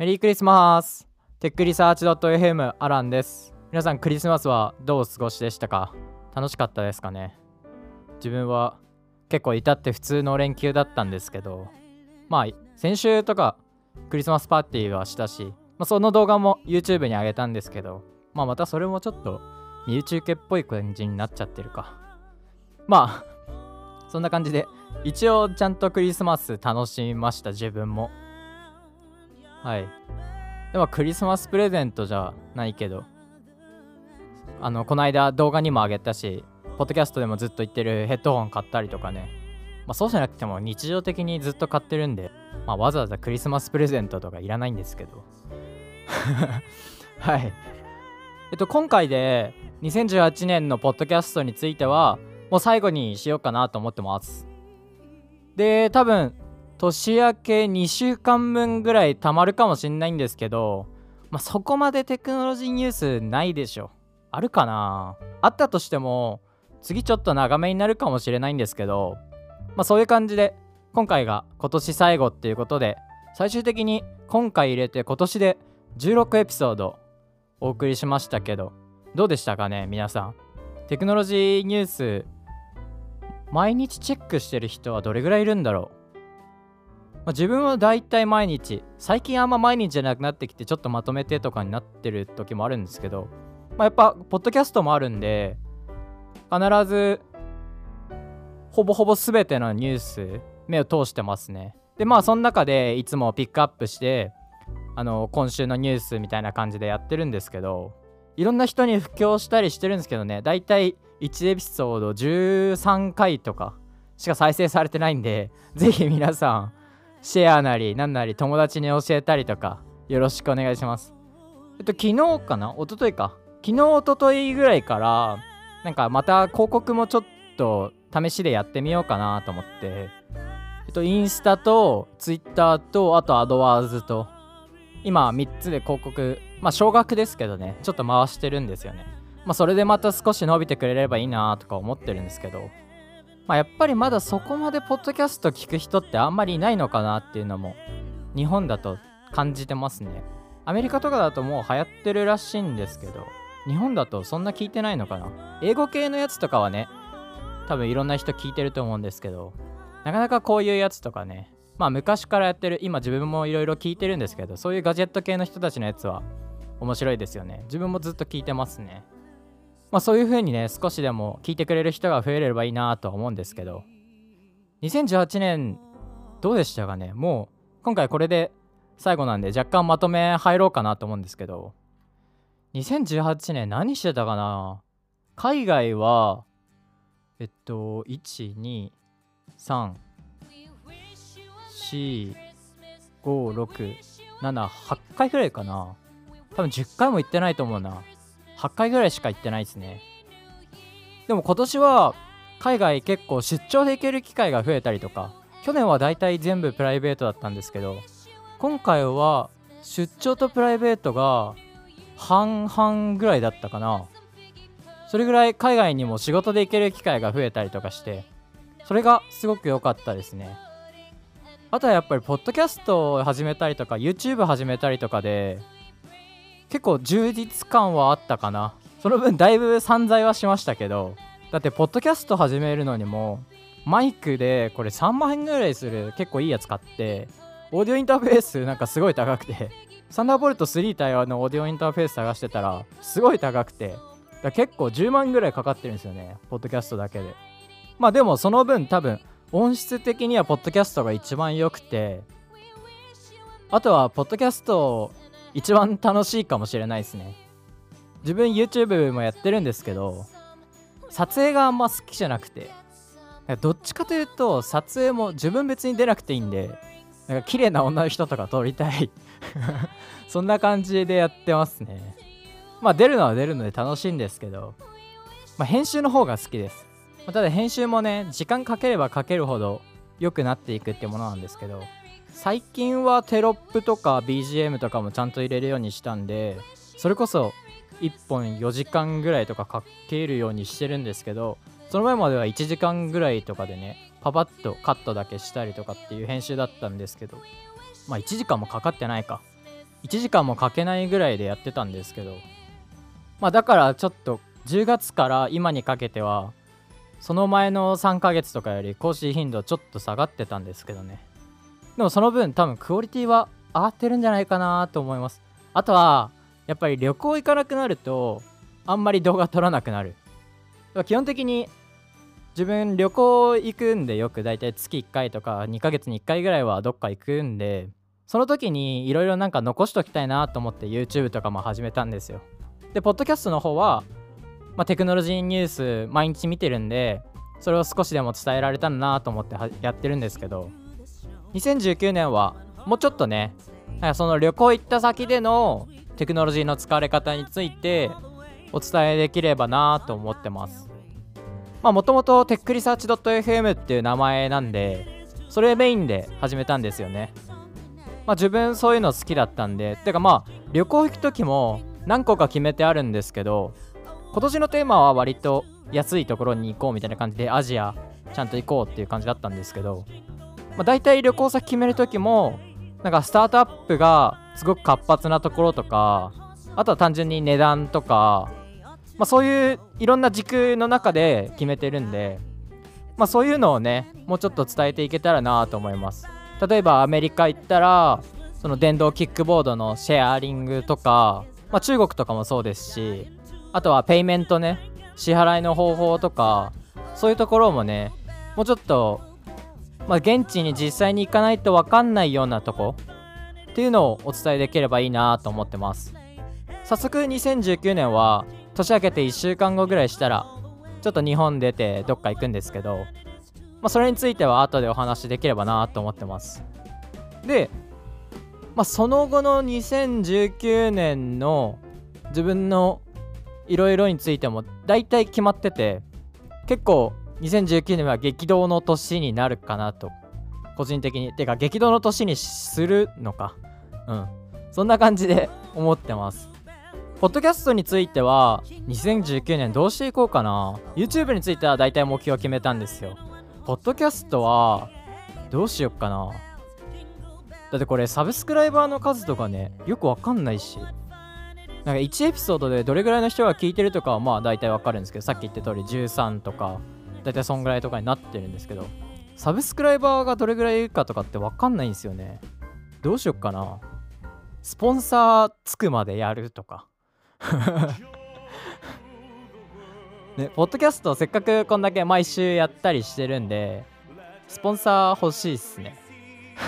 メリークリスマス。テックリサーチドット .fm アランです。皆さんクリスマスはどうお過ごしでしたか？楽しかったですかね？自分は結構至って普通の連休だったんですけどまあ先週とかクリスマスパーティーはしたし、まあ、その動画も YouTube に上げたんですけどまあまたそれもちょっと身内受けっぽい感じになっちゃってるか。まあそんな感じで一応ちゃんとクリスマス楽しみました自分も。はい。でもクリスマスプレゼントじゃないけどあのこの間動画にもあげたしポッドキャストでもずっと言ってるヘッドホン買ったりとかね。まあそうじゃなくても日常的にずっと買ってるんで、まあ、わざわざクリスマスプレゼントとかいらないんですけど。はい。えっと今回で2018年のポッドキャストについてはもう最後にしようかなと思ってます。で多分年明け2週間分ぐらいたまるかもしんないんですけど、まあ、そこまでテクノロジーニュースないでしょ。あるかなあったとしても、次ちょっと長めになるかもしれないんですけど、まあそういう感じで、今回が今年最後っていうことで、最終的に今回入れて今年で16エピソードお送りしましたけど、どうでしたかね皆さん。テクノロジーニュース、毎日チェックしてる人はどれぐらいいるんだろうまあ、自分はだいたい毎日最近あんま毎日じゃなくなってきてちょっとまとめてとかになってる時もあるんですけど、まあ、やっぱポッドキャストもあるんで必ずほぼほぼ全てのニュース目を通してますね。でまあその中でいつもピックアップしてあの今週のニュースみたいな感じでやってるんですけどいろんな人に布教したりしてるんですけどねだいたい1エピソード13回とかしか再生されてないんでぜひ皆さんシェアなりなんなり友達に教えたりとかよろしくお願いします。えっと昨日かな？一昨日か。昨日一昨日ぐらいからなんかまた広告もちょっと試しでやってみようかなと思って。えっとインスタとツイッターとあとアドワーズと今3つで広告まあ少額ですけどねちょっと回してるんですよね。まあそれでまた少し伸びてくれればいいなとか思ってるんですけど。まあ、やっぱりまだそこまでポッドキャスト聞く人ってあんまりいないのかなっていうのも日本だと感じてますね。アメリカとかだともう流行ってるらしいんですけど日本だとそんな聞いてないのかな？英語系のやつとかはね多分いろんな人聞いてると思うんですけどなかなかこういうやつとかねまあ昔からやってる今自分もいろいろ聞いてるんですけどそういうガジェット系の人たちのやつは面白いですよね。自分もずっと聞いてますね。まあそういう風にね少しでも聞いてくれる人が増えればいいなとは思うんですけど。2018年どうでしたかね？もう今回これで最後なんで若干まとめ入ろうかなと思うんですけど。2018年何してたかな？海外はえっと123 4 5 6 7 8回ぐらいかな。多分10回も行ってないと思うな。8回ぐらいしか行ってないですね。でも今年は海外結構出張で行ける機会が増えたりとか去年はだいたい全部プライベートだったんですけど今回は出張とプライベートが半々ぐらいだったかな。それぐらい海外にも仕事で行ける機会が増えたりとかしてそれがすごく良かったですね。あとはやっぱりポッドキャストを始めたりとか YouTube 始めたりとかで結構充実感はあったかな。その分だいぶ散財はしましたけど。だってポッドキャスト始めるのにもマイクでこれ3万円ぐらいする結構いいやつ買ってオーディオインターフェースなんかすごい高くてサンダーボルト3対応のオーディオインターフェース探してたらすごい高くて。だ結構10万ぐらいかかってるんですよねポッドキャストだけで。まあでもその分多分音質的にはポッドキャストが一番良くてあとはポッドキャスト一番楽しいかもしれないですね。自分 YouTube もやってるんですけど撮影があんま好きじゃなくてどっちかというと撮影も自分別に出なくていいんでなんか綺麗な女の人とか撮りたい。そんな感じでやってますね。まあ出るのは出るので楽しいんですけど、まあ、編集の方が好きです、まあ、ただ編集もね時間かければかけるほど良くなっていくってものなんですけど最近はテロップとか BGM とかもちゃんと入れるようにしたんでそれこそ1本4時間ぐらいとかかけるようにしてるんですけどその前までは1時間ぐらいとかでねパパッとカットだけしたりとかっていう編集だったんですけどまあ1時間もかかってないか。1時間もかけないぐらいでやってたんですけどまあだからちょっと10月から今にかけてはその前の3ヶ月とかより更新頻度ちょっと下がってたんですけどね。でもその分多分クオリティは上がってるんじゃないかなと思います。あとはやっぱり旅行行かなくなるとあんまり動画撮らなくなる。基本的に自分旅行行くんでよく大体月1回とか2ヶ月に1回ぐらいはどっか行くんでその時にいろいろなんか残しときたいなと思って YouTube とかも始めたんですよ。でポッドキャストの方は、まあ、テクノロジーニュース毎日見てるんでそれを少しでも伝えられたらなと思ってやってるんですけど2019年はもうちょっとねその旅行行った先でのテクノロジーの使われ方についてお伝えできればなと思ってます。まあもともとテックリサーチ .fm っていう名前なんでそれメインで始めたんですよね。まあ自分そういうの好きだったんでてかまあ旅行行く時も何個か決めてあるんですけど今年のテーマは割と安いところに行こうみたいな感じでアジアちゃんと行こうっていう感じだったんですけど、まあ、大体旅行先決める時もなんかスタートアップがすごく活発なところとかあとは単純に値段とかまあ、そういういろんな軸の中で決めてるんで、まあ、そういうのをねもうちょっと伝えていけたらなと思います。例えばアメリカ行ったらその電動キックボードのシェアリングとか、まあ、中国とかもそうですしあとはペイメントね支払いの方法とかそういうところもねもうちょっと、まあ、現地に実際に行かないと分かんないようなとこ。っていうのをお伝えできればいいなと思ってます。早速2019年は年明けて1週間後ぐらいしたらちょっと日本出てどっか行くんですけど、まあ、それについては後でお話しできればなと思ってます。で、まあ、その後の2019年の自分のいろいろについても大体決まってて結構2019年は激動の年になるかなと個人的に。てか激動の年にするのか。うん。そんな感じで思ってます。ポッドキャストについては2019年どうしていこうかな。YouTube については大体目標を決めたんですよ。ポッドキャストはどうしよっかな。だってこれサブスクライバーの数とかねよくわかんないし。なんか1エピソードでどれぐらいの人が聞いてるとかはまあ大体わかるんですけどさっき言った通り13とか。大体そんぐらいとかになってるんですけどサブスクライバーがどれぐらいいるかとかってわかんないんですよねどうしよっかなスポンサーつくまでやるとか ね、ポッドキャストせっかくこんだけ毎週やったりしてるんで、スポンサー欲しいっすね。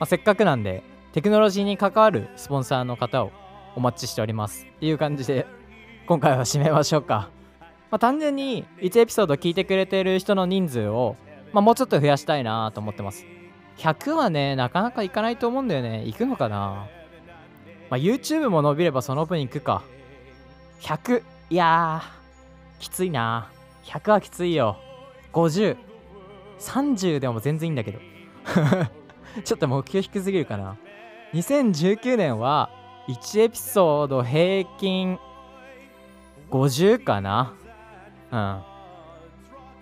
まあ、せっかくなんで、テクノロジーに関わるスポンサーの方をお待ちしております。っていう感じで、今回は締めましょうか。まあ、単純に1エピソード聞いてくれてる人の人数を、まあ、もうちょっと増やしたいなと思ってます。100はね、なかなかいかないと思うんだよね。行くのかなまあ、YouTube も伸びればその分いくか。100。いやー、きついな。100はきついよ。50。30でも全然いいんだけど。ちょっと目標低すぎるかな。2019年は1エピソード平均50かな。うん。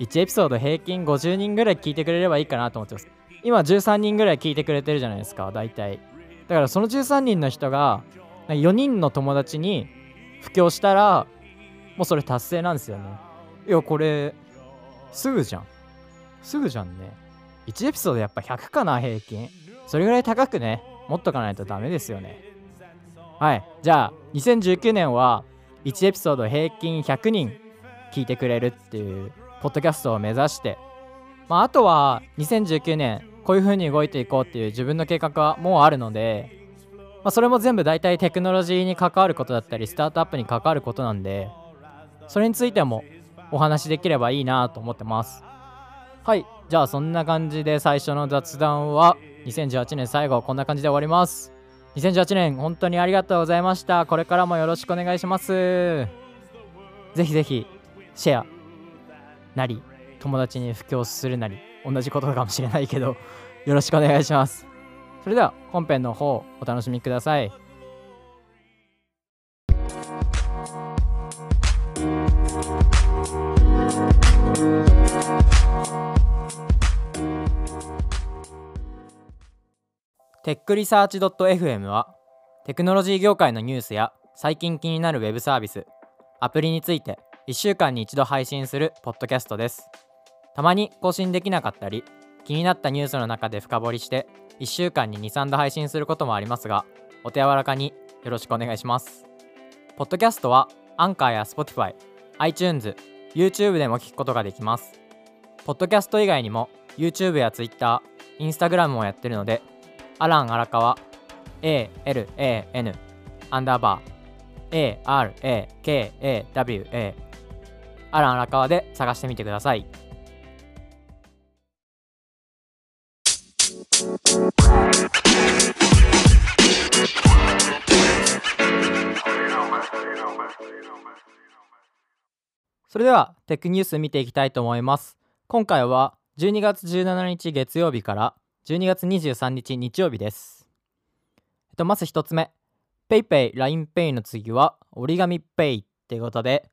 1エピソード平均50人ぐらい聞いてくれればいいかなと思ってます。今13人ぐらい聞いてくれてるじゃないですか、大体。だからその13人の人が4人の友達に布教したらもうそれ達成なんですよね。いやこれすぐじゃん。すぐじゃんね。1エピソードやっぱ100かな平均。それぐらい高くね。持っとかないとダメですよね。はい。じゃあ2019年は1エピソード平均100人。聞いてくれるっていうポッドキャストを目指して。まああとは2019年こういう風に動いていこうっていう自分の計画はもうあるので、まあ、それも全部大体テクノロジーに関わることだったりスタートアップに関わることなんでそれについてもお話しできればいいなと思ってます。はいじゃあそんな感じで最初の雑談は2018年最後こんな感じで終わります。2018年本当にありがとうございました。これからもよろしくお願いします。ぜひぜひシェアなり友達に布教するなり同じことかもしれないけどよろしくお願いします。それでは本編の方お楽しみください。テックリサーチ .fm はテクノロジー業界のニュースや最近気になるウェブサービスアプリについて1週間に一度配信するポッドキャストです。たまに更新できなかったり気になったニュースの中で深掘りして1週間に23度配信することもありますがお手柔らかによろしくお願いします。ポッドキャストはアンカーや Spotify、iTunes、YouTube でも聞くことができます。ポッドキャスト以外にも YouTube や Twitter、Instagram もやってるのでアラン荒川 ALAN アンダーバー ARAKAWA アラン荒川で探してみてください。それではテックニュース見ていきたいと思います。今回は12月17日月曜日から12月23日日曜日です。えっとまず1つ目。PayPay、LINEPay の次は折り紙 Pay っていうことで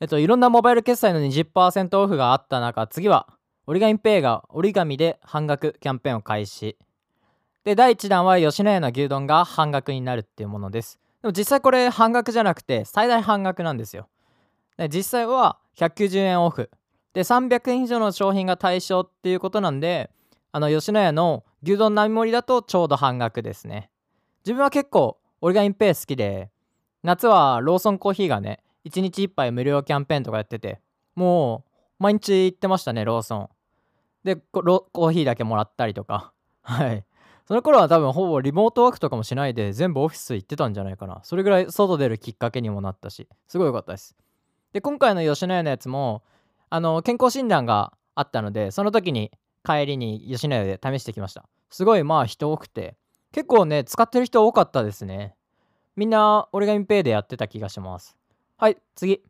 えっといろんなモバイル決済の20%オフがあった中次は折り紙 Pay が折り紙で半額キャンペーンを開始。で第1弾は吉野家の牛丼が半額になるっていうものです。でも実際これ半額じゃなくて最大半額なんですよ。で実際は190円オフ。で300円以上の商品が対象っていうことなんであの吉野家の牛丼並盛りだとちょうど半額ですね。自分は結構折り紙ペイ好きで夏はローソンコーヒーがね1日1杯無料キャンペーンとかやっててもう毎日行ってましたねローソン。でコーヒーだけもらったりとか。はい。その頃は多分ほぼリモートワークとかもしないで全部オフィス行ってたんじゃないかな。それぐらい外出るきっかけにもなったしすごい良かったです。で今回の吉野家のやつもあの健康診断があったのでその時に帰りに吉野家で試してきました。すごいまあ人多くて結構ね使ってる人多かったですね。みんな折り紙ペイでやってた気がします。はい次。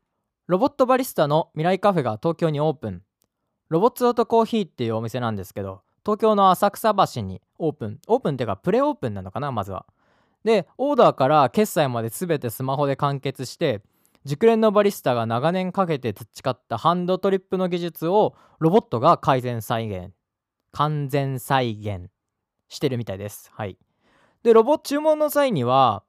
ロボットバリスタの未来カフェが東京にオープン。ロボッツオートコーヒーっていうお店なんですけど東京の浅草橋にオープン。オープンっていうかプレオープンなのかなまずは。でオーダーから決済まで全てスマホで完結して熟練のバリスタが長年かけて培ったハンドトリップの技術をロボットが改善再現。完全再現してるみたいです。はい。でロボ注文の際には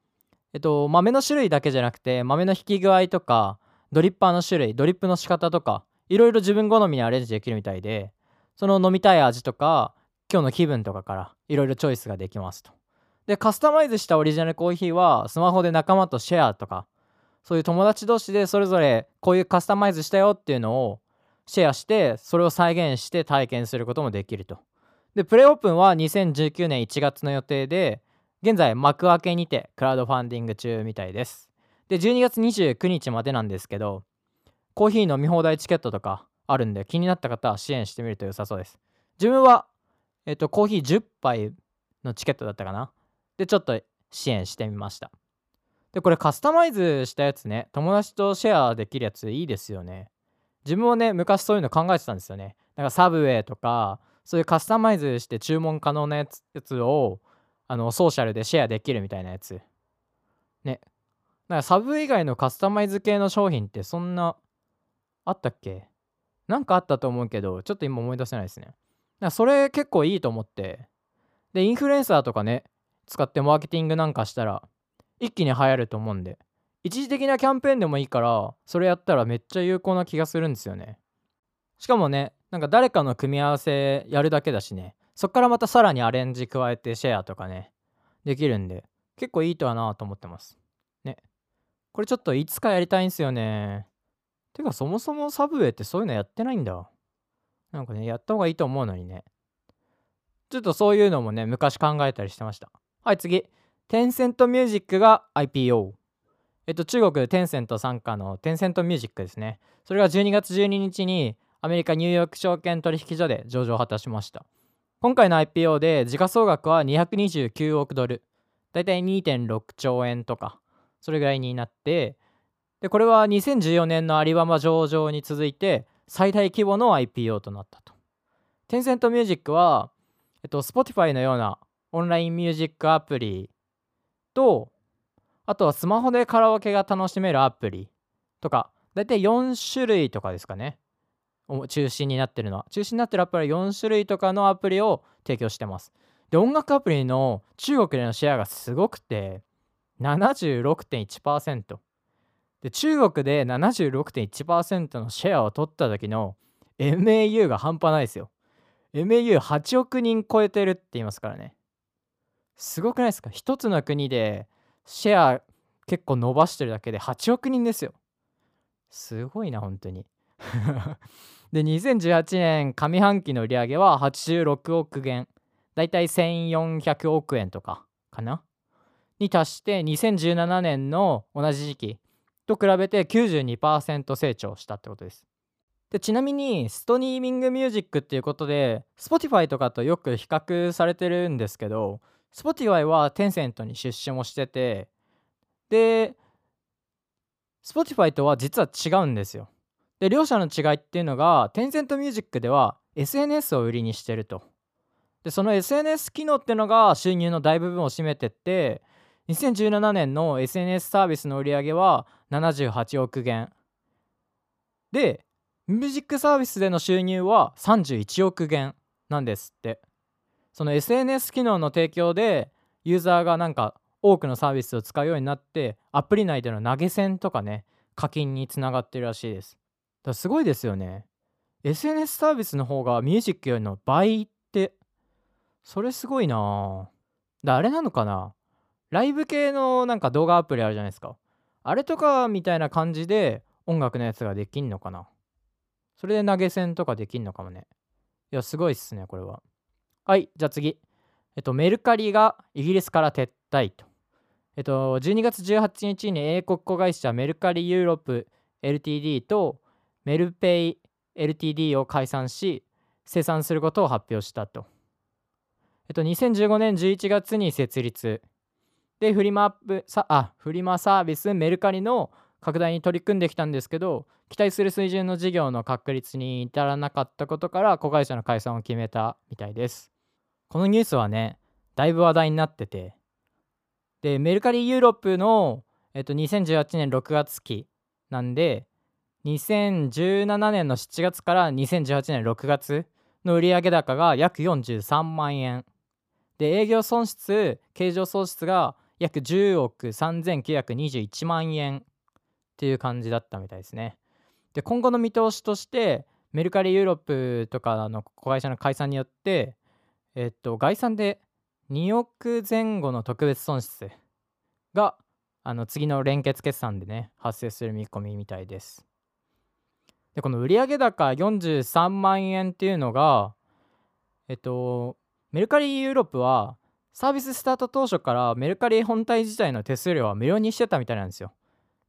えっと豆の種類だけじゃなくて豆の引き具合とかドリッパーの種類ドリップの仕方とかいろいろ自分好みにアレンジできるみたいでその飲みたい味とか今日の気分とかからいろいろチョイスができますと。でカスタマイズしたオリジナルコーヒーはスマホで仲間とシェアとかそういう友達同士でそれぞれこういうカスタマイズしたよっていうのをシェアしてそれを再現して体験することもできると。でプレオープンは2019年1月の予定で現在幕開けにてクラウドファンディング中みたいです。で12月29日までなんですけどコーヒー飲み放題チケットとかあるんで気になった方は支援してみると良さそうです。自分は、えっと、コーヒー10杯のチケットだったかな。で、ちょっと支援してみました。で、これカスタマイズしたやつね、友達とシェアできるやついいですよね。自分もね、昔そういうの考えてたんですよね。なんかサブウェイとか、そういうカスタマイズして注文可能なやつやつをあのソーシャルでシェアできるみたいなやつ。ね。なんかサブ以外のカスタマイズ系の商品ってそんなあったっけ？なんかあったと思うけど、ちょっと今思い出せないですね。だからそれ結構いいと思って。で、インフルエンサーとかね、使ってマーケティングなんかしたら、一気に流行ると思うんで、一時的なキャンペーンでもいいから、それやったらめっちゃ有効な気がするんですよね。しかもね、なんか誰かの組み合わせやるだけだしね、そっからまたさらにアレンジ加えてシェアとかね、できるんで、結構いいとはなと思ってます。ね。これちょっといつかやりたいんすよね。てかそもそもサブウェイってそういうのやってないんだ。なんかね、やった方がいいと思うのにね。ちょっとそういうのもね、昔考えたりしてました。はい、次。テンセントミュージックが IPO。えっと、中国でテンセント傘下のテンセントミュージックですね。それが12月12日にアメリカニューヨーク証券取引所で上場を果たしました。今回の IPO で時価総額は229億ドル。だいたい2.6兆円とか、それぐらいになって、でこれは2014年のアリババ上場に続いて最大規模の IPO となったと。テンセントミュージックは、えっと、Spotify のようなオンラインミュージックアプリと、あとはスマホでカラオケが楽しめるアプリとか、だいたい4種類とかですかね。中心になってるのは。中心になってるアプリは4種類とかのアプリを提供してます。で音楽アプリの中国でのシェアがすごくて76.1%で中国で76.1%のシェアを取った時の MAU が半端ないですよ。MAU8 億人超えてるって言いますからね。すごくないですか？一つの国でシェア結構伸ばしてるだけで8億人ですよ。すごいな本当に。で2018年上半期の売り上げは86億元。だいたい1400億円とかかな？に達して2017年の同じ時期と比べて92%成長したってことです。でちなみにストリーミングミュージックっていうことで Spotify とかとよく比較されてるんですけど Spotify はテンセントに出資もしててで Spotify とは実は違うんですよ。で両者の違いっていうのがテンセントミュージックでは SNS を売りにしてると。でその SNS 機能っていうのが収入の大部分を占めてって2017年の SNS サービスの売り上げは78億元。でミュージックサービスでの収入は31億元なんですって。その SNS 機能の提供でユーザーがなんか多くのサービスを使うようになってアプリ内での投げ銭とかね課金につながってるらしいです。だすごいですよね SNS サービスの方がミュージックよりの倍ってそれすごいなだあれなのかなライブ系のなんか動画アプリあるじゃないですかあれとかみたいな感じで音楽のやつができんのかなそれで投げ銭とかできんのかもね。いや、すごいっすね、これは。はい、じゃあ次。えっと、メルカリがイギリスから撤退と。えっと、12月18日に英国子会社メルカリユーロップ LTD とメルペイ LTD を解散し、生産することを発表したと。えっと、2015年11月に設立。で、フリマアップあフリマサービスメルカリの拡大に取り組んできたんですけど期待する水準の事業の確立に至らなかったことから子会社の解散を決めたみたいですこのニュースはねだいぶ話題になっててでメルカリユーロップの、えっと、2018年6月期なんで2017年の7月から2018年6月の売上高が約43万円で営業損失経常損失が約10億3921万円っていう感じだったみたいですね。で今後の見通しとしてメルカリユーロップとかの子会社の解散によってえっと概算で2億前後の特別損失があの次の連結決算でね発生する見込みみたいです。でこの売上高43万円っていうのがえっとメルカリユーロップはサービススタート当初からメルカリ本体自体の手数料は無料にしてたみたいなんですよ。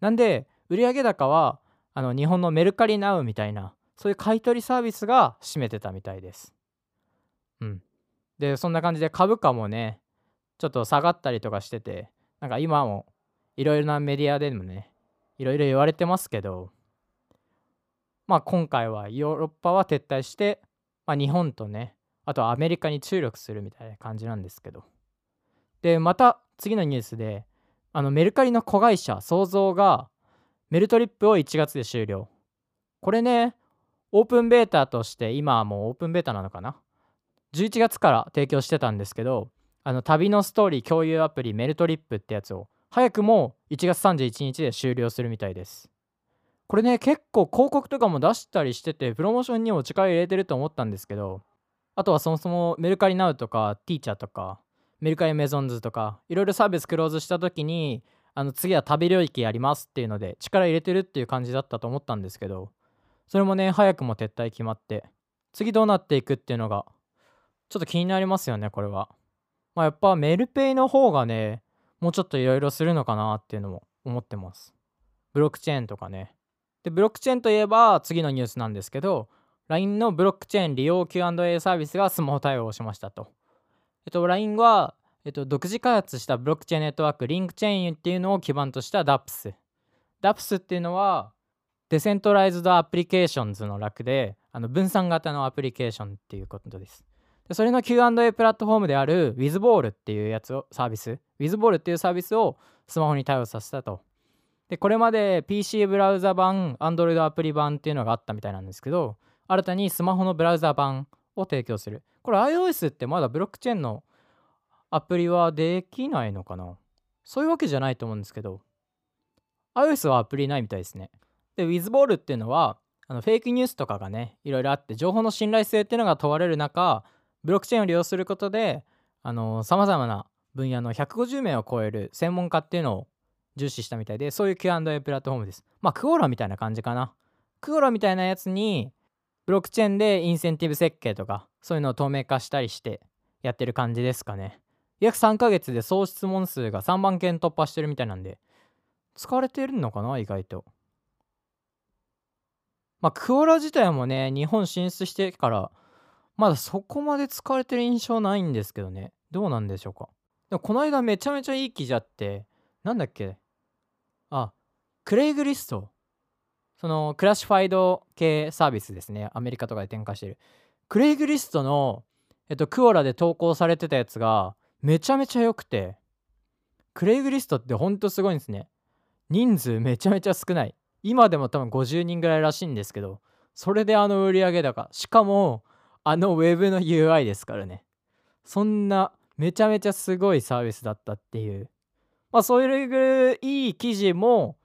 なんで売上高はあの日本のメルカリナウみたいなそういう買取サービスが占めてたみたいです。うん。でそんな感じで株価もねちょっと下がったりとかしててなんか今もいろいろなメディアでもねいろいろ言われてますけどまあ今回はヨーロッパは撤退して、まあ、日本とねあとはアメリカに注力するみたいな感じなんですけど。でまた次のニュースであのメルカリの子会社創造がメルトリップを1月で終了。これねオープンベータとして今はもうオープンベータなのかな？11月から提供してたんですけどあの旅のストーリー共有アプリメルトリップってやつを早くも1月31日で終了するみたいです。これね結構広告とかも出したりしててプロモーションにも力入れてると思ったんですけどあとはそもそもメルカリナウとかティーチャーとかメルカリメゾンズとかいろいろサービスクローズした時にあの次は旅領域やりますっていうので力入れてるっていう感じだったと思ったんですけどそれもね早くも撤退決まって次どうなっていくっていうのがちょっと気になりますよねこれは。まあやっぱメルペイの方がねもうちょっといろいろするのかなっていうのも思ってます。ブロックチェーンとかね。でブロックチェーンといえば次のニュースなんですけど LINE のブロックチェーン利用 Q&A サービスがスマホ対応しましたとえっと LINE はえっと、独自開発したブロックチェーンネットワーク、リンクチェーンっていうのを基盤とした DApps。DApps っていうのは、 Decentralized Applications の略で、あの分散型のアプリケーションっていうことです。でそれの Q&A プラットフォームである WithBall っていうやつを、サービス、WithBall っていうサービスをスマホに対応させたと。で、これまで PC ブラウザ版、Android アプリ版っていうのがあったみたいなんですけど、新たにスマホのブラウザ版を提供する。これ iOS ってまだブロックチェーンのアプリはできないのかな？そういうわけじゃないと思うんですけど iOS はアプリないみたいですねで WithBall っていうのはあのフェイクニュースとかがねいろいろあって情報の信頼性っていうのが問われる中ブロックチェーンを利用することでさまざまな分野の150名を超える専門家っていうのを重視したみたいでそういう Q&A プラットフォームです。まあクオラみたいな感じかな。クオラみたいなやつにブロックチェーンでインセンティブ設計とかそういうのを透明化したりしてやってる感じですかね。約3ヶ月で総質問数が3万件突破してるみたいなんで使われてるのかな意外と。まあクオラ自体もね日本進出してからまだそこまで使われてる印象ないんですけどね。どうなんでしょうか。でもこの間めちゃめちゃいい記事あってなんだっけ？あクレイグリスト。そのクラシファイド系サービスですね。アメリカとかで展開してる。クレイグリストのえっとクオラで投稿されてたやつがめちゃめちゃ良くて。クレイグリストってほんとすごいんですね。人数めちゃめちゃ少ない。今でも多分50人ぐらいらしいんですけどそれであの売上高しかもあのウェブの UI ですからね。そんなめちゃめちゃすごいサービスだったっていう。まあそういういい記事も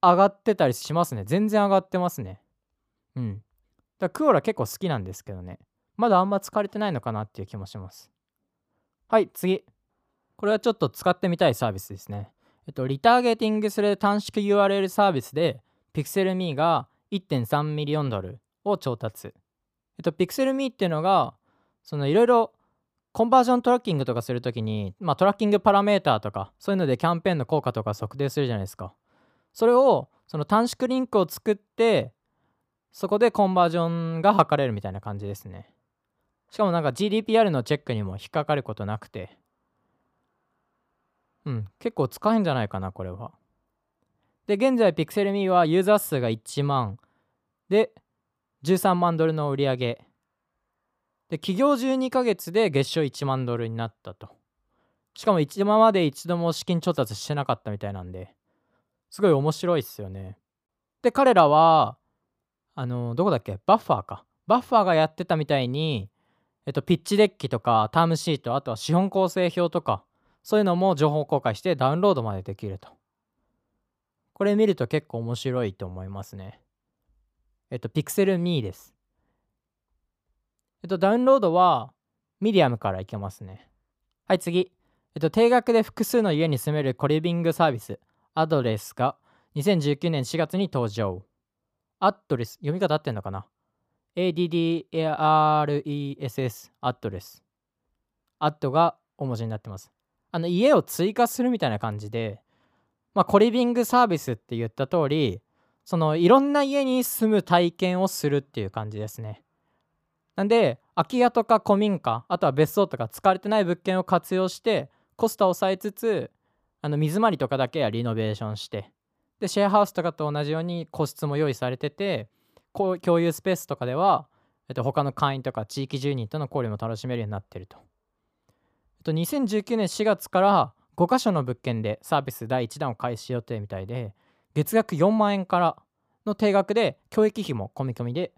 上がってたりしますね。全然上がってますね。うん。だクオラ結構好きなんですけどね。まだあんま使われてないのかなっていう気もします。はい次。これはちょっと使ってみたいサービスですね。えっとリターゲティングする短縮 URL サービスで PixelMe が1.3ミリオンドルを調達。えっと PixelMe っていうのがそのいろいろコンバージョントラッキングとかするときに、まあ、トラッキングパラメーターとかそういうのでキャンペーンの効果とか測定するじゃないですか。それをその短縮リンクを作ってそこでコンバージョンが測れるみたいな感じですね。しかもなんか GDPR のチェックにも引っかかることなくて。うん結構使えんじゃないかなこれは。で現在 PixelMe はユーザー数が1万。で13万ドルの売り上。げで企業12ヶ月で月賞1万ドルになったと。しかも今まで一度も資金調達してなかったみたいなんですごい面白いっすよね。で彼らはあのどこだっけ？バッファーか。バッファーがやってたみたいにえっと、ピッチデッキとかタームシートあとは資本構成表とかそういうのも情報公開してダウンロードまでできると。これ見ると結構面白いと思いますね。えっと Pixel.me です。えっとダウンロードはミディアムからいけますね。はい次。えっと定額で複数の家に住めるコリビングサービス ADDress が2019年4月に登場。アットレス読み方合ってんのかな？ADDRESS アットレス。アットが大文字になってます。あの家を追加するみたいな感じでまあコリビングサービスって言った通りそのいろんな家に住む体験をするっていう感じですね。なんで空き家とか古民家あとは別荘とか使われてない物件を活用してコストを抑えつつあの水回りとかだけはリノベーションしてでシェアハウスとかと同じように個室も用意されてて共有スペースとかでは、えっと、他の会員とか地域住人との交流も楽しめるようになってると。えっと、2019年4月から5カ所の物件でサービス第1弾を開始予定みたいで月額4万円からの定額で教育費も込み込みで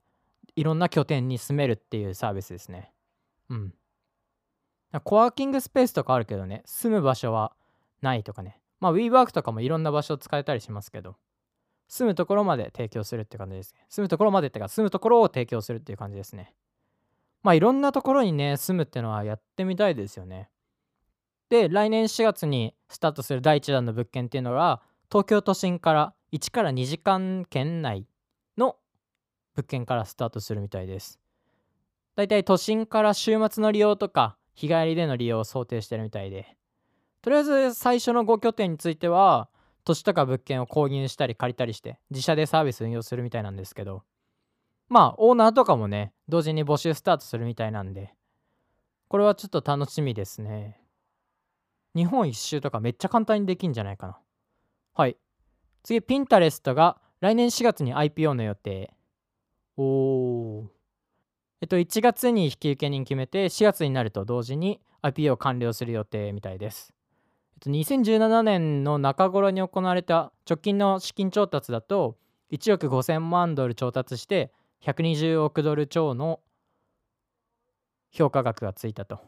いろんな拠点に住めるっていうサービスですね。うん。コワーキングスペースとかあるけどね、住む場所はないとかね。まあ WeWork とかもいろんな場所を使えたりしますけど、住むところまで提供するって感じですね。住むところまでってか、住むところを提供するっていう感じですね。まあいろんなところにね、住むってのはやってみたいですよね。で、来年4月にスタートする第1弾の物件っていうのが、東京都心から1から2時間圏内物件からスタートするみたいです。だいたい都心から週末の利用とか日帰りでの利用を想定してるみたいで、とりあえず最初の5拠点については、土地とか物件を購入したり借りたりして自社でサービス運用するみたいなんですけど。まあオーナーとかもね同時に募集スタートするみたいなんで。これはちょっと楽しみですね。日本一周とかめっちゃ簡単にできんじゃないかな。はい。次ピンタレストが来年4月に IPO の予定。おー。えっと1月に引き受け人決めて4月になると同時に IPO を完了する予定みたいです。2017年の中頃に行われた直近の資金調達だと1億5000万ドル調達して120億ドル超の評価額がついたと。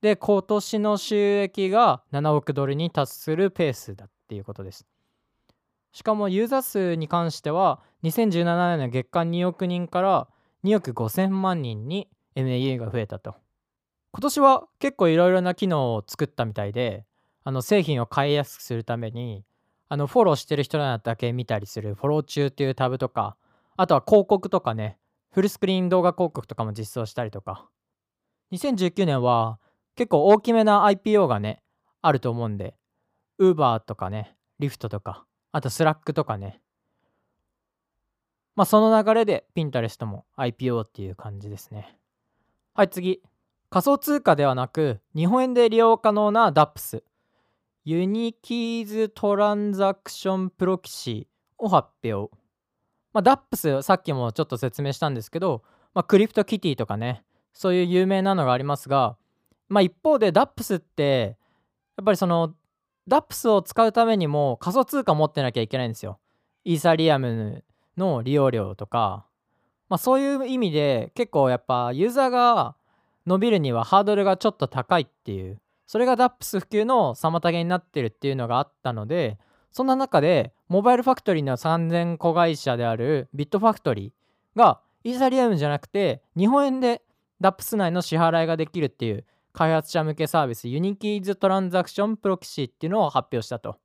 で今年の収益が7億ドルに達するペースだっていうことです。しかもユーザー数に関しては2017年の月間2億人から2億5000万人に MAU が増えたと。今年は結構いろいろな機能を作ったみたいであの製品を買いやすくするためにあのフォローしてる人らだけ見たりするフォロー中っていうタブとかあとは広告とかねフルスクリーン動画広告とかも実装したりとか。2019年は結構大きめな IPO がねあると思うんで Uber とかね Lyft とかあと Slack とかね。まあその流れで Pinterest も IPO っていう感じですね。はい次。仮想通貨ではなく日本円で利用可能な DAPS ユニキーズトランザクションプロキシーを発表。まあ、DAPS さっきもちょっと説明したんですけど、まあ、 CryptoKitties とかね、そういう有名なのがありますが、まあ、一方で DAPS ってやっぱりその DAPS を使うためにも仮想通貨持ってなきゃいけないんですよ。イーサリアムの利用料とか、まあ、そういう意味で結構やっぱユーザーが伸びるにはハードルがちょっと高いっていうそれが DAPS 普及の妨げになってるっていうのがあったのでそんな中でモバイルファクトリーの3000子会社であるビットファクトリーがイーサリアムじゃなくて日本円で DAPS 内の支払いができるっていう開発者向けサービス Uniqys Transaction Proxy っていうのを発表したと、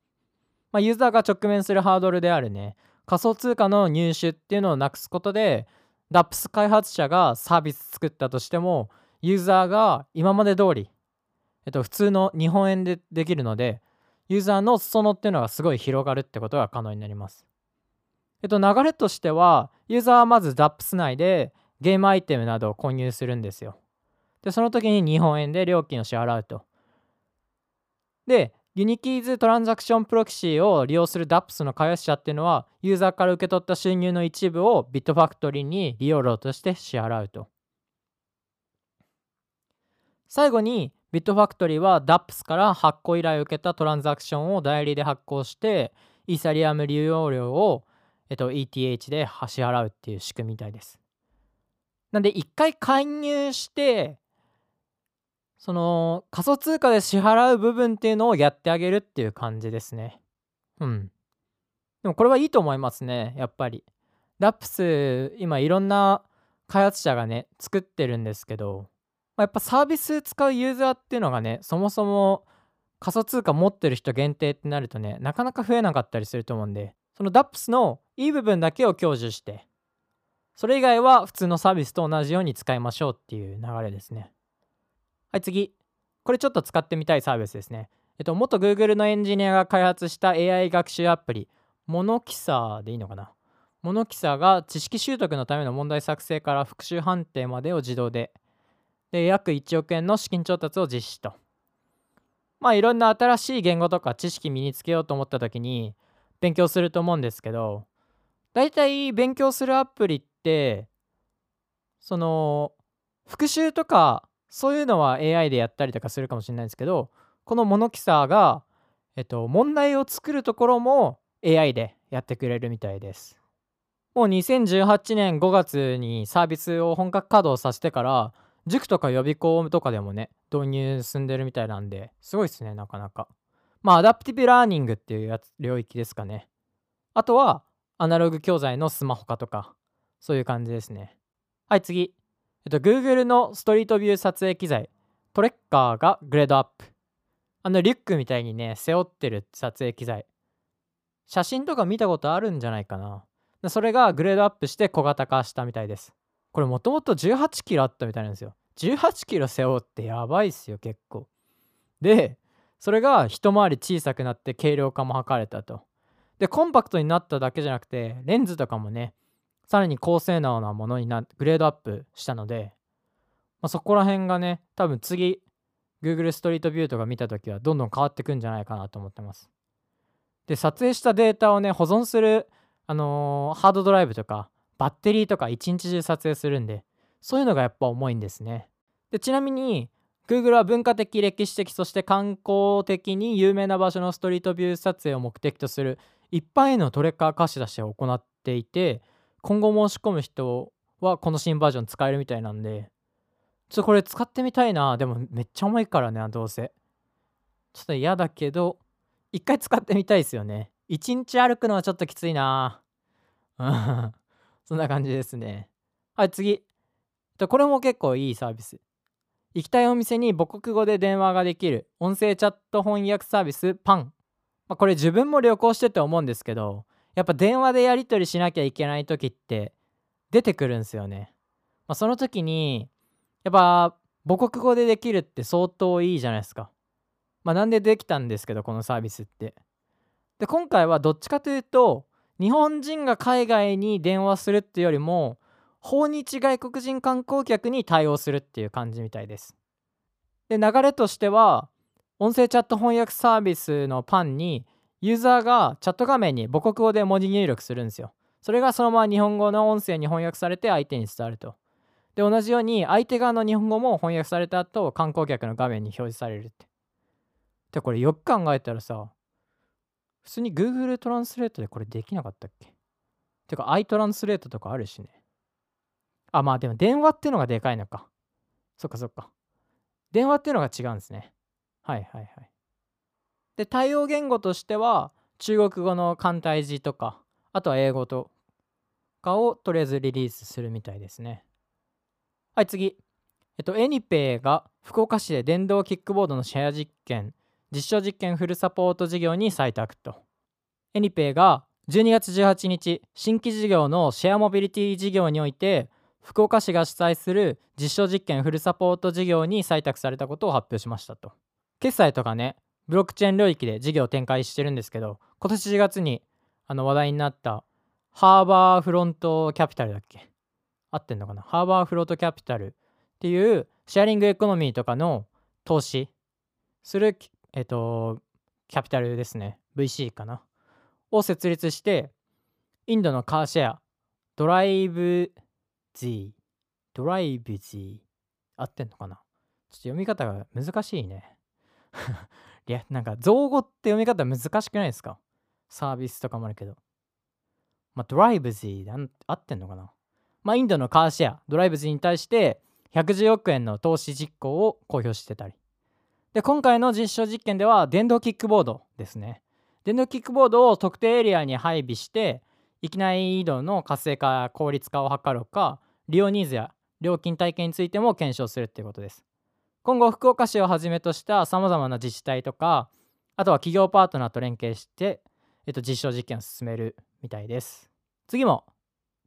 まあ、ユーザーが直面するハードルであるね仮想通貨の入手っていうのをなくすことで DAPS 開発者がサービス作ったとしてもユーザーが今まで通りえっと、普通の日本円でできるので、ユーザーの裾野っていうのがすごい広がるってことが可能になります。えっと、流れとしては、ユーザーはまず DAPS 内でゲームアイテムなどを購入するんですよ。で、その時に日本円で料金を支払うと。で、 Uniqys Transaction Proxy を利用する DAPS の開発者っていうのは、ユーザーから受け取った収入の一部をビットファクトリーに利用料として支払うと。最後にビットファクトリーは DAPS から発行依頼を受けたトランザクションを代理で発行してイーサリアム利用料を、えっと、ETH で支払うっていう仕組みみたいです。なんで一回介入してその仮想通貨で支払う部分っていうのをやってあげるっていう感じですね。うん。でもこれはいいと思いますね、やっぱり。DAPS 今いろんな開発者がね作ってるんですけどまあ、やっぱサービス使うユーザーっていうのがねそもそも仮想通貨持ってる人限定ってなるとねなかなか増えなかったりすると思うんでその DAPS のいい部分だけを享受してそれ以外は普通のサービスと同じように使いましょうっていう流れですねはい次。これちょっと使ってみたいサービスですね。えっと元 Google のエンジニアが開発した AI 学習アプリ。モノキサーでいいのかな？モノキサーが知識習得のための問題作成から復習判定までを自動で。で約1億円の資金調達を実施と。まあいろんな新しい言語とか知識身につけようと思った時に勉強すると思うんですけど大体勉強するアプリってその復習とかそういうのは AI でやったりとかするかもしれないんですけどこの Monoxer が、えっと、問題を作るところも AI でやってくれるみたいです。もう2018年5月にサービスを本格稼働させてから塾とか予備校とかでもね導入進んでるみたいなんですごいですねなかなか。まあアダプティブラーニングっていうやつ領域ですかね。あとはアナログ教材のスマホ化とかそういう感じですね。はい次。えっと Google のストリートビュー撮影機材トレッカーがグレードアップあのリュックみたいにね背負ってる撮影機材写真とか見たことあるんじゃないかなそれがグレードアップして小型化したみたいですこれもともと18キロあったみたいなんですよ。18キロ背負ってやばいっすよ結構。でそれが一回り小さくなって軽量化も図れたと。でコンパクトになっただけじゃなくてレンズとかもねさらに高性能なものになグレードアップしたので、まあ、そこら辺がね多分次 Google ストリートビューとか見た時はどんどん変わってくんじゃないかなと思ってます。で撮影したデータをね保存する、あのー、ハードドライブとかバッテリーとか一日中撮影するんでそういうのがやっぱ重いんですねでちなみに Google は文化的歴史的そして観光的に有名な場所のストリートビュー撮影を目的とする一般へのトレッカー貸し出しを行っていて今後申し込む人はこの新バージョン使えるみたいなんでちょっとこれ使ってみたいな。でもめっちゃ重いからねどうせ。ちょっと嫌だけど一回使ってみたいですよね。一日歩くのはちょっときついな。う んそんな感じですね。はい次。これも結構いいサービス。行きたいお店に母国語で電話ができる。音声チャット翻訳サービスパン、まあ、これ自分も旅行してて思うんですけどやっぱ電話でやり取りしなきゃいけない時って出てくるんですよね、まあ、その時にやっぱ母国語でできるって相当いいじゃないですか。まあなんでできたんですけどこのサービスって。で今回はどっちかというと日本人が海外に電話するっていうよりも訪日外国人観光客に対応するっていう感じみたいです。で流れとしては音声チャット翻訳サービスのパンにユーザーがチャット画面に母国語で文字入力するんですよ。それがそのまま日本語の音声に翻訳されて相手に伝わると。で同じように相手側の日本語も翻訳された後観光客の画面に表示されるって。でこれよく考えたらさ普通に Google トランスレートでこれできなかったっけ？てか i トランスレートとかあるしね。あ、まあでも電話っていうのがでかいのか。そっかそっか。電話っていうのが違うんですね。はいはいはい。で、対応言語としては、中国語の簡体字とか、あとは英語とかをとりあえずリリースするみたいですね。はい、次。えっと、 AnyPay が福岡市で電動キックボードのシェア実験、実証実験フルサポート事業に採択と。 AnyPay が12月18日、新規事業のシェアモビリティ事業において、福岡市が主催する実証実験フルサポート事業に採択されたことを発表しましたと決済とかねブロックチェーン領域で事業を展開してるんですけど今年4月にあの話題になったハーバーフロントキャピタルだっけ？合ってんのかな？ハーバーフロントキャピタルっていうシェアリングエコノミーとかの投資するえっとキャピタルですね。VC かな？を設立してインドのカーシェアドライブ Z、ドライブ Z、合ってんのかな？ちょっと読み方が難しいね。いや、なんか造語って読み方難しくないですか？サービスとかもあるけど。まあ、ドライブ Z で合ってんのかな？まあ、インドのカーシェア、ドライブ Z に対して110億円の投資実行を公表してたり。で、今回の実証実験では電動キックボードですね。電動キックボードを特定エリアに配備して、域内移動の活性化効率化を図るか利用ニーズや料金体系についても検証するっていうことです今後福岡市をはじめとしたさまざまな自治体とかあとは企業パートナーと連携して、えっと、実証実験を進めるみたいです。次も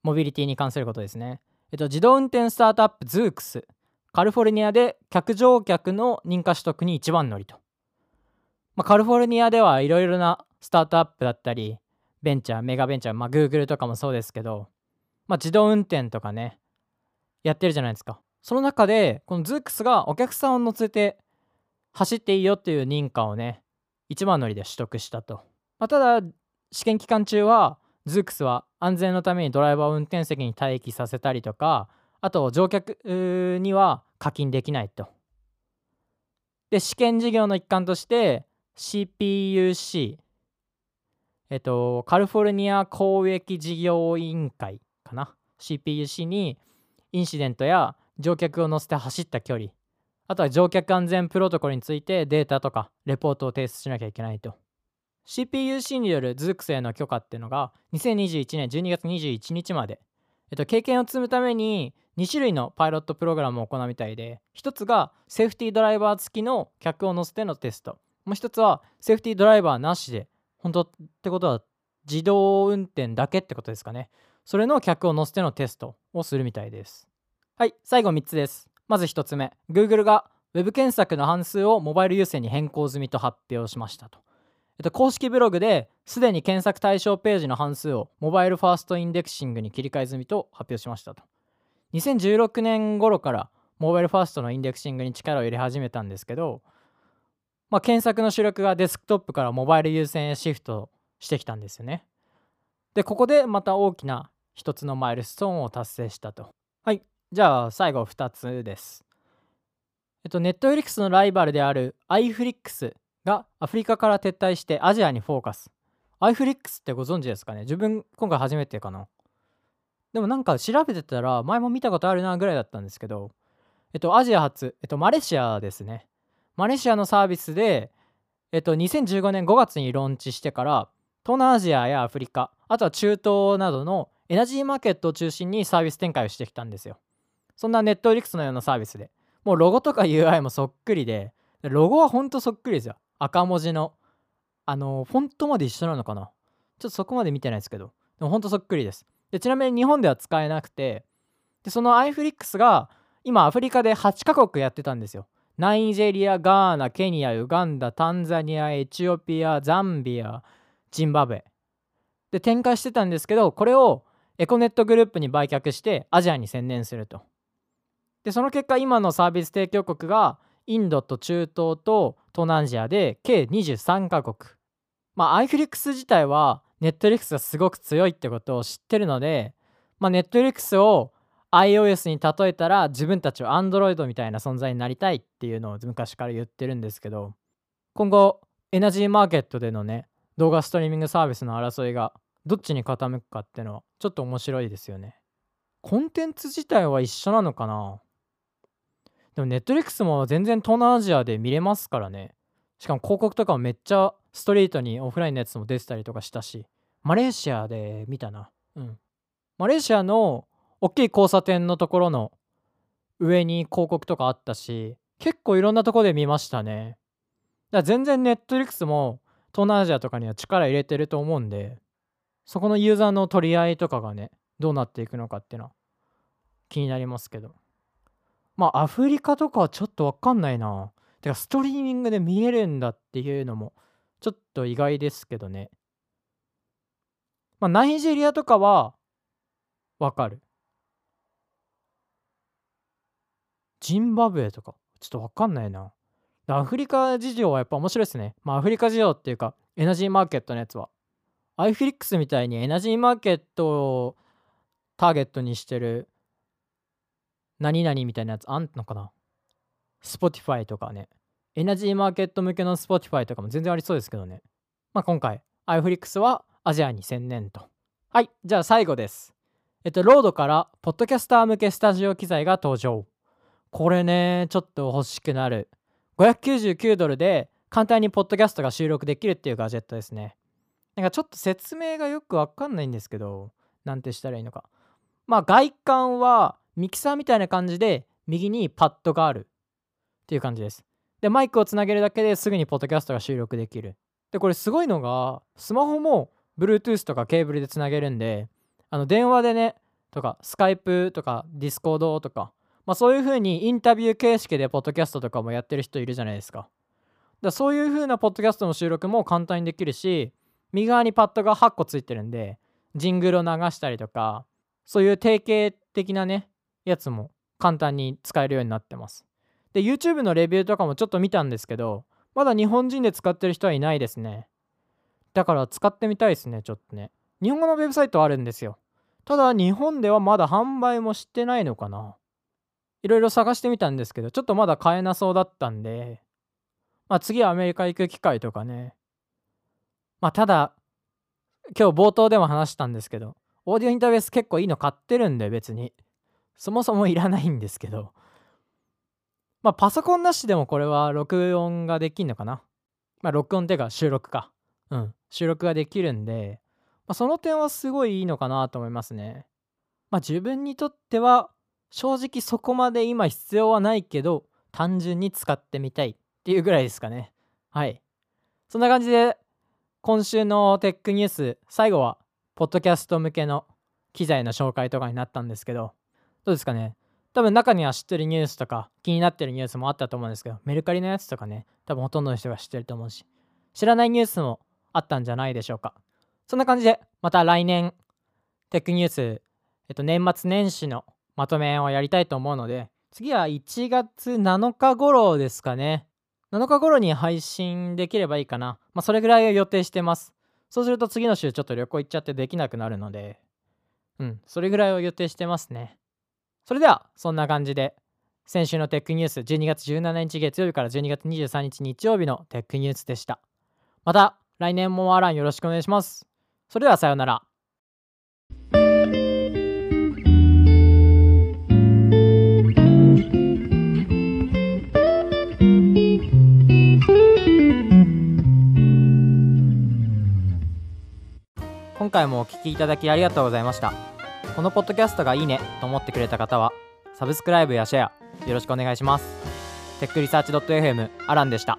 モビリティに関することですね、えっと、自動運転スタートアップズークス。カリフォルニアで客乗客の認可取得に一番乗りと、まあ、カリフォルニアではいろいろなスタートアップだったりベンチャーメガベンチャーまあ Google とかもそうですけど、まあ、自動運転とかねやってるじゃないですか。その中でこのズークスがお客さんを乗せて走っていいよっていう認可をね一番乗りで取得したと、まあ、ただ試験期間中はズークスは安全のためにドライバーを運転席に待機させたりとかあと乗客には課金できないと。で試験事業の一環として CPUC えっとカリフォルニア公益事業委員会かな？CPUC にインシデントや乗客を乗せて走った距離。あとは乗客安全プロトコルについてデータとかレポートを提出しなきゃいけないと。CPUC によるズークスへの許可っていうのが2021年12月21日まで、えっと、経験を積むために2種類のパイロットプログラムを行うみたいで1つがセーフティードライバー付きの客を乗せてのテスト。もう1つはセーフティードライバーなしで本当ってことは自動運転だけってことですかね。それの客を乗せてのテストをするみたいです。はい、最後3つです。まず1つ目、Google が Web 検索の半数をモバイル優先に変更済みと発表しましたと。えっと、公式ブログですでに検索対象ページの半数をモバイルファーストインデクシングに切り替え済みと発表しましたと。2016年頃からモバイルファーストのインデクシングに力を入れ始めたんですけど、まあ、検索の主力がデスクトップからモバイル優先へシフトしてきたんですよね。で、ここでまた大きな一つのマイルストーンを達成したと。はい。じゃあ最後2つです。えっと、ネットフリックスのライバルである iFlix がアフリカから撤退してアジアにフォーカス。iFlix ってご存知ですかね？自分今回初めてかな。でもなんか調べてたら前も見たことあるなぐらいだったんですけど、えっと、アジア初、えっと、マレーシアですね。マレーシアのサービスで、えっと、2015年5月にローンチしてから、東南アジアやアフリカ、あとは中東などのエナジーマーケットを中心にサービス展開をしてきたんですよ。そんなネットフリックスのようなサービスで。もうロゴとか UI もそっくりで、ロゴはほんとそっくりですよ。赤文字の。あの、フォントまで一緒なのかなちょっとそこまで見てないですけど。でもほんとそっくりです。で、ちなみに日本では使えなくて、で、その iFlix が今アフリカで8カ国やってたんですよ。ナイジェリア、ガーナ、ケニア、ウガンダ、タンザニア、エチオピア、ザンビア、ジンバブエ。で、展開してたんですけど、これをエコネットグループに売却してアジアに専念すると。で、その結果、今のサービス提供国がインドと中東と東南アジアで計23カ国。まあ、iFlix 自体は Netflix がすごく強いってことを知ってるので、まあ、Netflix を iOS に例えたら自分たちは Android みたいな存在になりたいっていうのを昔から言ってるんですけど今後エナジーマーケットでのね動画ストリーミングサービスの争いがどっちに傾くかっていうのはちょっと面白いですよねコンテンツ自体は一緒なのかな？でも Netflix も全然東南アジアで見れますからね。しかも広告とかもめっちゃストリートにオフラインのやつも出てたりとかしたしマレーシアで見たな。うん。マレーシアの大きい交差点のところの上に広告とかあったし結構いろんなとこで見ましたね。だから全然ネットリックスも東南アジアとかには力入れてると思うんでそこのユーザーの取り合いとかがねどうなっていくのかっていうのは気になりますけど。まあアフリカとかはちょっとわかんないなてかストリーミングで見えるんだっていうのもちょっと意外ですけどねまあナイジェリアとかはわかるジンバブエとか、ちょっとわかんないな。アフリカ事情はやっぱ面白いですね。まあアフリカ事情っていうか、エナジーマーケットのやつは。アイフリックスみたいにエナジーマーケットをターゲットにしてる何々みたいなやつあんのかな ?Spotify とかね。エナジーマーケット向けの Spotify とかも全然ありそうですけどね。まあ今回、アイフリックスはアジアに専念と。はい、じゃあ最後です。えっと、ロードから、ポッドキャスター向けスタジオ機材が登場。これね、ちょっと欲しくなる。599ドルで簡単にポッドキャストが収録できるっていうガジェットですね。なんかちょっと説明がよくわかんないんですけど、なんてしたらいいのか。まあ外観はミキサーみたいな感じで右にパッドがあるっていう感じです。で、マイクをつなげるだけですぐにポッドキャストが収録できる。で、これすごいのが、スマホも Bluetooth とかケーブルでつなげるんで、あの電話でね、とか、スカイプとか、ディスコードとか、まあ、そういう風にインタビュー形式でポッドキャストとかもやってる人いるじゃないですか。だそういう風なポッドキャストの収録も簡単にできるし右側にパッドが8個ついてるんでジングルを流したりとかそういう定型的なねやつも簡単に使えるようになってます。で YouTube のレビューとかもちょっと見たんですけどまだ日本人で使ってる人はいないですね。だから使ってみたいですねちょっとね。日本語のウェブサイトあるんですよ。ただ日本ではまだ販売もしてないのかな。いろいろ探してみたんですけど、ちょっとまだ買えなそうだったんで、まあ次はアメリカ行く機会とかね。まあただ、今日冒頭でも話したんですけど、オーディオインターフェース結構いいの買ってるんで別に。そもそもいらないんですけど。まあパソコンなしでもこれは録音ができんのかな。まあ録音っていうか収録か。うん。収録ができるんで、まあ、その点はすごいいいのかなと思いますね。まあ自分にとっては正直そこまで今必要はないけど単純に使ってみたいっていうぐらいですかねはいそんな感じで今週のテックニュース最後はポッドキャスト向けの機材の紹介とかになったんですけどどうですかね多分中には知ってるニュースとか気になってるニュースもあったと思うんですけどメルカリのやつとかね多分ほとんどの人が知ってると思うし知らないニュースもあったんじゃないでしょうかそんな感じでまた来年テックニュースえっと年末年始のまとめをやりたいと思うので、次は1月7日頃ですかね。7日頃に配信できればいいかな。まあ、それぐらいを予定してます。そうすると次の週ちょっと旅行行っちゃってできなくなるので、うん、それぐらいを予定してますね。それではそんな感じで先週のテックニュース12月17日月曜日から12月23日日曜日のテックニュースでした。また来年もアランよろしくお願いします。それではさようなら。今回もお聞きいただきありがとうございました。このポッドキャストがいいねと思ってくれた方はサブスクライブやシェアよろしくお願いします。テックリサーチ .fm アランでした。